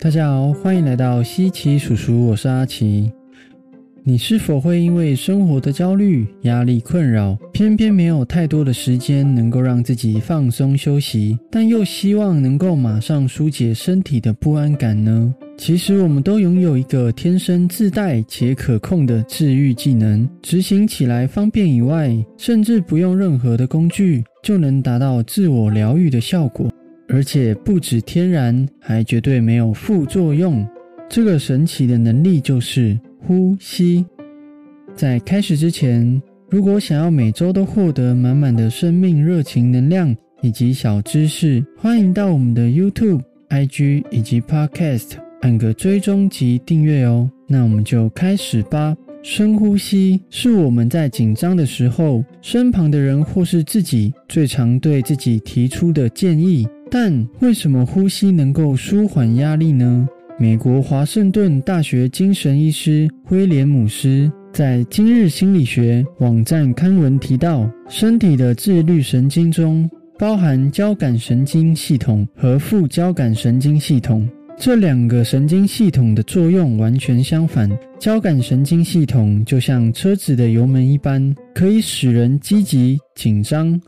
大家好，欢迎来到西奇叔叔，我是阿奇。你是否会因为生活的焦虑、压力困扰，偏偏没有太多的时间能够让自己放松休息，但又希望能够马上疏解身体的不安感呢？其实我们都拥有一个天生自带且可控的治愈技能，执行起来方便以外，甚至不用任何的工具就能达到自我疗愈的效果，而且不止天然，还绝对没有副作用。这个神奇的能力就是呼吸。在开始之前，如果想要每周都获得满满的生命热情能量以及小知识，欢迎到我们的 YouTube、IG 以及 Podcast 按个追踪及订阅哦。那我们就开始吧。深呼吸是我们在紧张的时候，身旁的人或是自己最常对自己提出的建议。但为什么呼吸能够舒缓压力呢？美国华盛顿大学精神医师威廉姆斯在今日心理学网站刊文提到，身体的自律神经中包含交感神经系统和副交感神经系统，这两个神经系统的作用完全相反。交感神经系统就像车子的油门一般，可以使人积极、紧张，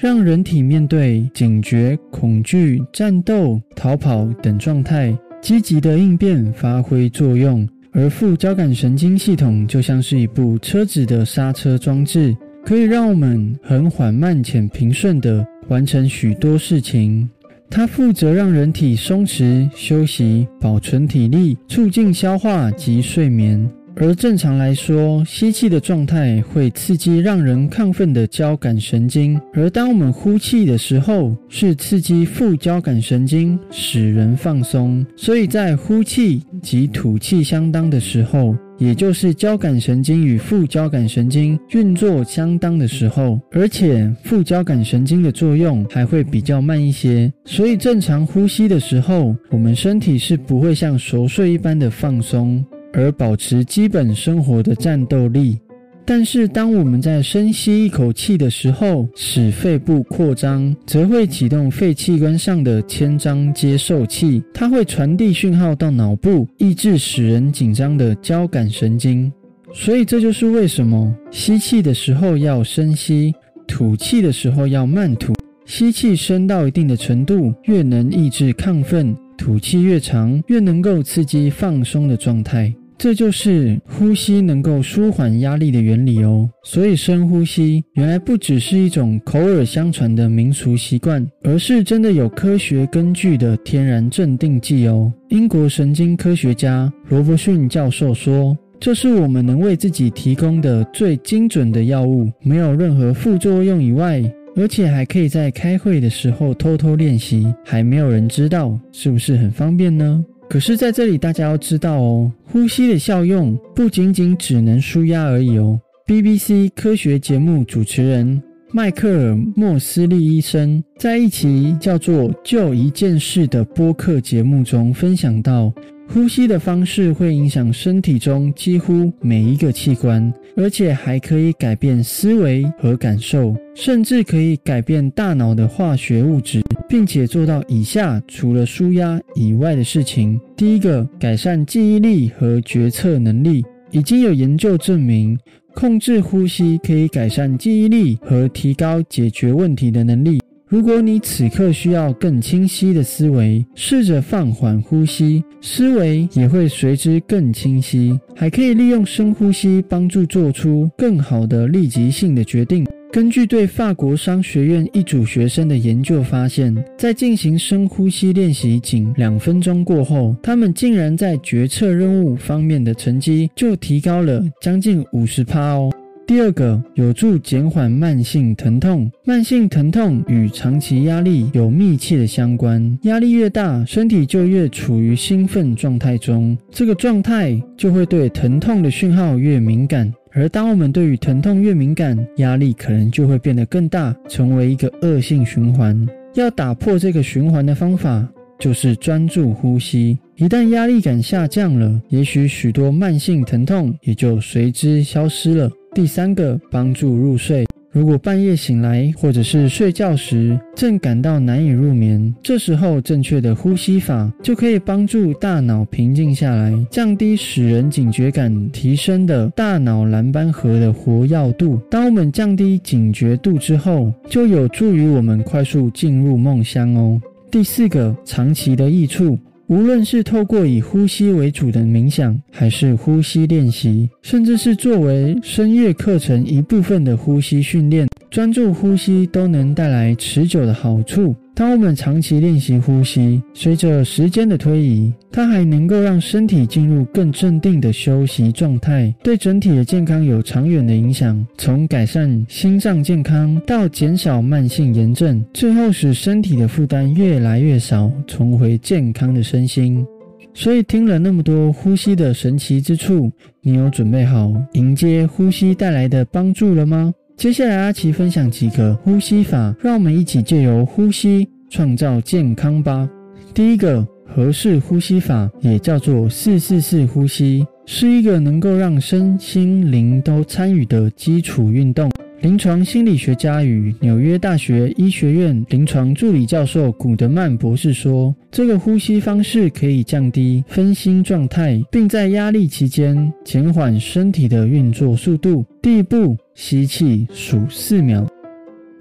让人体面对警觉、恐惧、战斗、逃跑等状态。积极的应变发挥作用，而副交感神经系统就像是一部车子的刹车装置，可以让我们很缓慢且平顺地完成许多事情。它负责让人体松弛、休息、保存体力、促进消化及睡眠。而正常来说，吸气的状态会刺激让人亢奋的交感神经，而当我们呼气的时候，是刺激副交感神经，使人放松。所以在呼气及吐气相当的时候，也就是交感神经与副交感神经运作相当的时候，而且副交感神经的作用还会比较慢一些。所以正常呼吸的时候，我们身体是不会像熟睡一般的放松。而保持基本生活的战斗力，但是当我们在深吸一口气的时候，使肺部扩张，则会启动肺器官上的牵张接受器，它会传递讯号到脑部，抑制使人紧张的交感神经。所以这就是为什么吸气的时候要深吸，吐气的时候要慢吐。吸气深到一定的程度，越能抑制亢奋。吐气越长，越能够刺激放松的状态，这就是呼吸能够舒缓压力的原理哦。所以深呼吸原来不只是一种口耳相传的民俗习惯，而是真的有科学根据的天然镇定剂哦。英国神经科学家罗伯逊教授说：“这是我们能为自己提供的最精准的药物，没有任何副作用以外。”而且还可以在开会的时候偷偷练习，还没有人知道，是不是很方便呢？可是在这里大家要知道哦，呼吸的效用不仅仅只能舒压而已哦。BBC 科学节目主持人迈克尔·莫斯利医生在一期叫做《就一件事》的播客节目中分享到。呼吸的方式会影响身体中几乎每一个器官，而且还可以改变思维和感受，甚至可以改变大脑的化学物质，并且做到以下除了舒压以外的事情：第一个，改善记忆力和决策能力。已经有研究证明，控制呼吸可以改善记忆力和提高解决问题的能力。如果你此刻需要更清晰的思维，试着放缓呼吸，思维也会随之更清晰。还可以利用深呼吸帮助做出更好的立即性的决定。根据对法国商学院一组学生的研究发现，在进行深呼吸练习仅两分钟过后，他们竟然在决策任务方面的成绩就提高了将近五十趴哦。第二个有助减缓慢性疼痛。慢性疼痛与长期压力有密切的相关，压力越大，身体就越处于兴奋状态中，这个状态就会对疼痛的讯号越敏感。而当我们对于疼痛越敏感，压力可能就会变得更大，成为一个恶性循环。要打破这个循环的方法，就是专注呼吸。一旦压力感下降了，也许许多慢性疼痛也就随之消失了。第三个，帮助入睡。如果半夜醒来，或者是睡觉时正感到难以入眠，这时候正确的呼吸法就可以帮助大脑平静下来，降低使人警觉感提升的大脑蓝斑核的活跃度。当我们降低警觉度之后，就有助于我们快速进入梦乡哦。第四个，长期的益处。无论是透过以呼吸为主的冥想，还是呼吸练习，甚至是作为声乐课程一部分的呼吸训练，专注呼吸都能带来持久的好处。当我们长期练习呼吸，随着时间的推移，它还能够让身体进入更镇定的休息状态，对整体的健康有长远的影响。从改善心脏健康到减少慢性炎症，最后使身体的负担越来越少，重回健康的身心。所以，听了那么多呼吸的神奇之处，你有准备好迎接呼吸带来的帮助了吗？接下来，阿奇分享几个呼吸法，让我们一起借由呼吸创造健康吧。第一个，合适呼吸法也叫做四四四呼吸，是一个能够让身心灵都参与的基础运动。临床心理学家与纽约大学医学院临床助理教授古德曼博士说，这个呼吸方式可以降低分心状态，并在压力期间减缓身体的运作速度。第一步，吸气数四秒；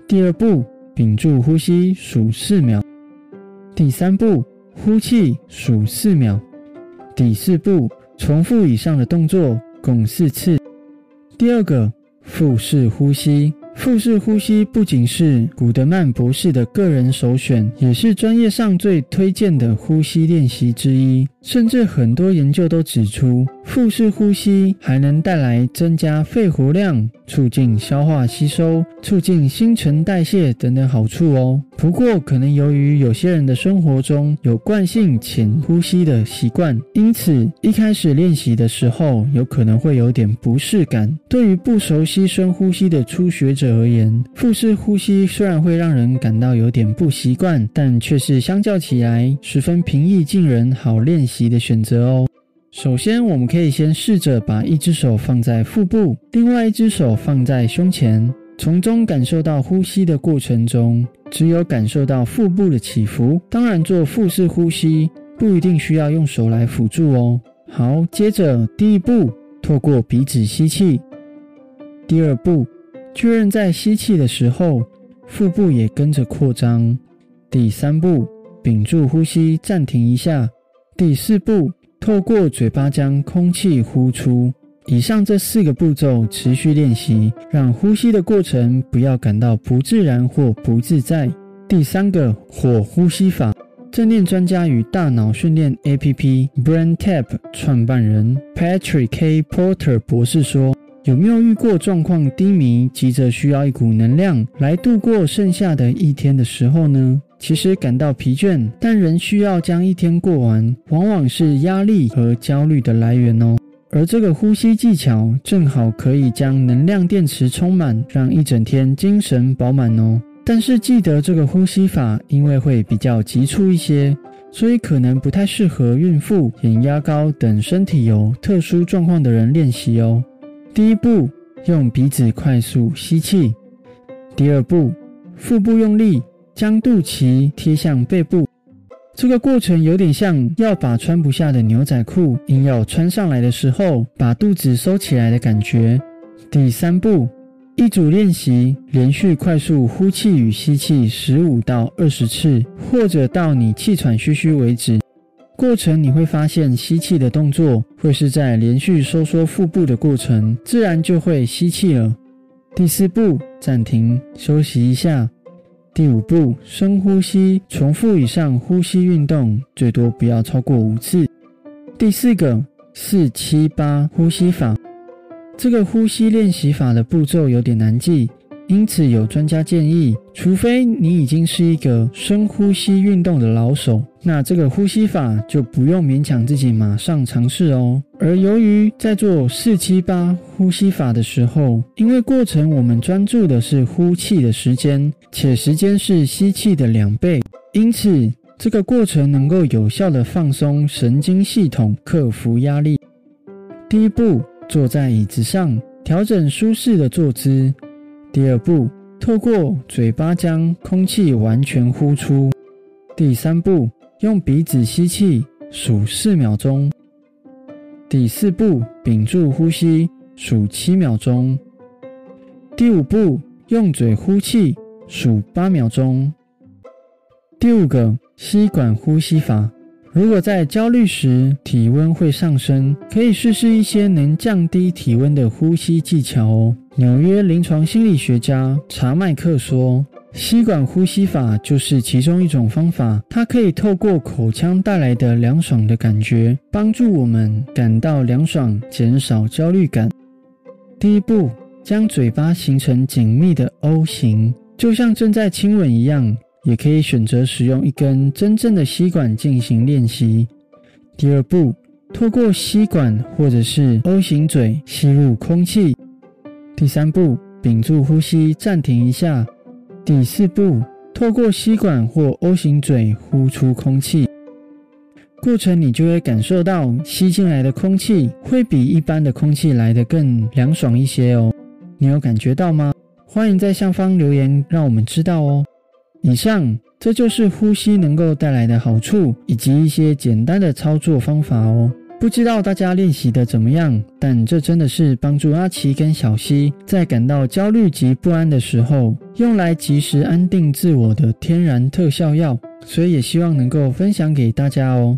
第二步，屏住呼吸数四秒；第三步，呼气数四秒；第四步，重复以上的动作共四次。第二个。腹式呼吸，腹式呼吸不仅是古德曼博士的个人首选，也是专业上最推荐的呼吸练习之一。甚至很多研究都指出，腹式呼吸还能带来增加肺活量、促进消化吸收、促进新陈代谢等等好处哦。不过，可能由于有些人的生活中有惯性浅呼吸的习惯，因此一开始练习的时候有可能会有点不适感。对于不熟悉深呼吸的初学者而言，腹式呼吸虽然会让人感到有点不习惯，但却是相较起来十分平易近人、好练习。的选择哦。首先，我们可以先试着把一只手放在腹部，另外一只手放在胸前，从中感受到呼吸的过程中，只有感受到腹部的起伏。当然，做腹式呼吸不一定需要用手来辅助哦。好，接着第一步，透过鼻子吸气；第二步，确认在吸气的时候，腹部也跟着扩张；第三步，屏住呼吸，暂停一下。第四步，透过嘴巴将空气呼出。以上这四个步骤持续练习，让呼吸的过程不要感到不自然或不自在。第三个火呼吸法，正念专家与大脑训练 APP Brain Tap 创办人 Patrick K Porter 博士说：“有没有遇过状况低迷，急着需要一股能量来度过剩下的一天的时候呢？”其实感到疲倦，但仍需要将一天过完，往往是压力和焦虑的来源哦。而这个呼吸技巧正好可以将能量电池充满，让一整天精神饱满哦。但是记得这个呼吸法，因为会比较急促一些，所以可能不太适合孕妇、眼压高等身体有特殊状况的人练习哦。第一步，用鼻子快速吸气；第二步，腹部用力。将肚脐贴向背部，这个过程有点像要把穿不下的牛仔裤硬要穿上来的时候，把肚子收起来的感觉。第三步，一组练习，连续快速呼气与吸气十五到二十次，或者到你气喘吁吁为止。过程你会发现，吸气的动作会是在连续收缩腹部的过程，自然就会吸气了。第四步，暂停休息一下。第五步，深呼吸，重复以上呼吸运动，最多不要超过五次。第四个，四七八呼吸法，这个呼吸练习法的步骤有点难记。因此，有专家建议，除非你已经是一个深呼吸运动的老手，那这个呼吸法就不用勉强自己马上尝试哦。而由于在做四七八呼吸法的时候，因为过程我们专注的是呼气的时间，且时间是吸气的两倍，因此这个过程能够有效的放松神经系统，克服压力。第一步，坐在椅子上，调整舒适的坐姿。第二步，透过嘴巴将空气完全呼出。第三步，用鼻子吸气，数四秒钟。第四步，屏住呼吸，数七秒钟。第五步，用嘴呼气，数八秒钟。第五个吸管呼吸法。如果在焦虑时体温会上升，可以试试一些能降低体温的呼吸技巧哦。纽约临床心理学家查麦克说，吸管呼吸法就是其中一种方法，它可以透过口腔带来的凉爽的感觉，帮助我们感到凉爽，减少焦虑感。第一步，将嘴巴形成紧密的 O 型，就像正在亲吻一样。也可以选择使用一根真正的吸管进行练习。第二步，透过吸管或者是 O 型嘴吸入空气。第三步，屏住呼吸，暂停一下。第四步，透过吸管或 O 型嘴呼出空气。过程你就会感受到吸进来的空气会比一般的空气来得更凉爽一些哦。你有感觉到吗？欢迎在下方留言，让我们知道哦。以上，这就是呼吸能够带来的好处，以及一些简单的操作方法哦。不知道大家练习的怎么样？但这真的是帮助阿奇跟小溪在感到焦虑及不安的时候，用来及时安定自我的天然特效药。所以也希望能够分享给大家哦。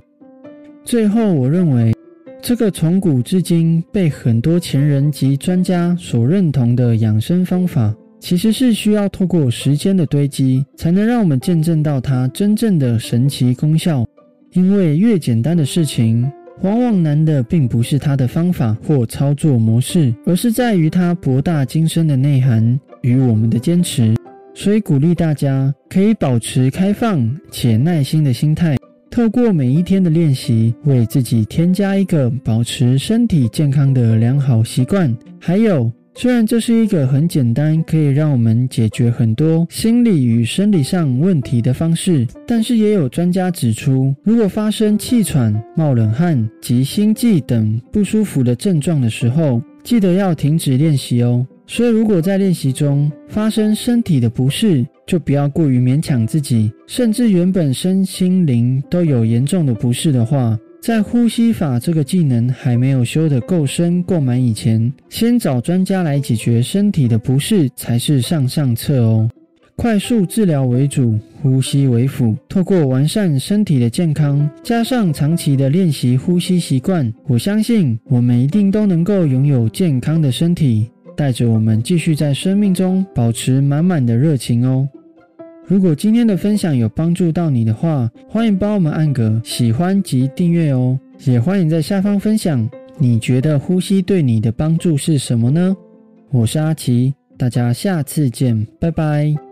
最后，我认为这个从古至今被很多前人及专家所认同的养生方法。其实是需要透过时间的堆积，才能让我们见证到它真正的神奇功效。因为越简单的事情，往往难的并不是它的方法或操作模式，而是在于它博大精深的内涵与我们的坚持。所以鼓励大家可以保持开放且耐心的心态，透过每一天的练习，为自己添加一个保持身体健康的良好习惯。还有。虽然这是一个很简单，可以让我们解决很多心理与生理上问题的方式，但是也有专家指出，如果发生气喘、冒冷汗及心悸等不舒服的症状的时候，记得要停止练习哦。所以，如果在练习中发生身体的不适，就不要过于勉强自己，甚至原本身心灵都有严重的不适的话。在呼吸法这个技能还没有修得够深够满以前，先找专家来解决身体的不适才是上上策哦。快速治疗为主，呼吸为辅。透过完善身体的健康，加上长期的练习呼吸习惯，我相信我们一定都能够拥有健康的身体，带着我们继续在生命中保持满满的热情哦。如果今天的分享有帮助到你的话，欢迎帮我们按个喜欢及订阅哦。也欢迎在下方分享，你觉得呼吸对你的帮助是什么呢？我是阿奇，大家下次见，拜拜。